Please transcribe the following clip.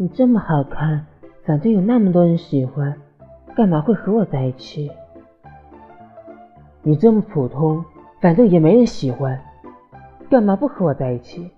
你这么好看反正有那么多人喜欢？干嘛会和我在一起？你这么普通反正也没人喜欢干嘛不和我在一起？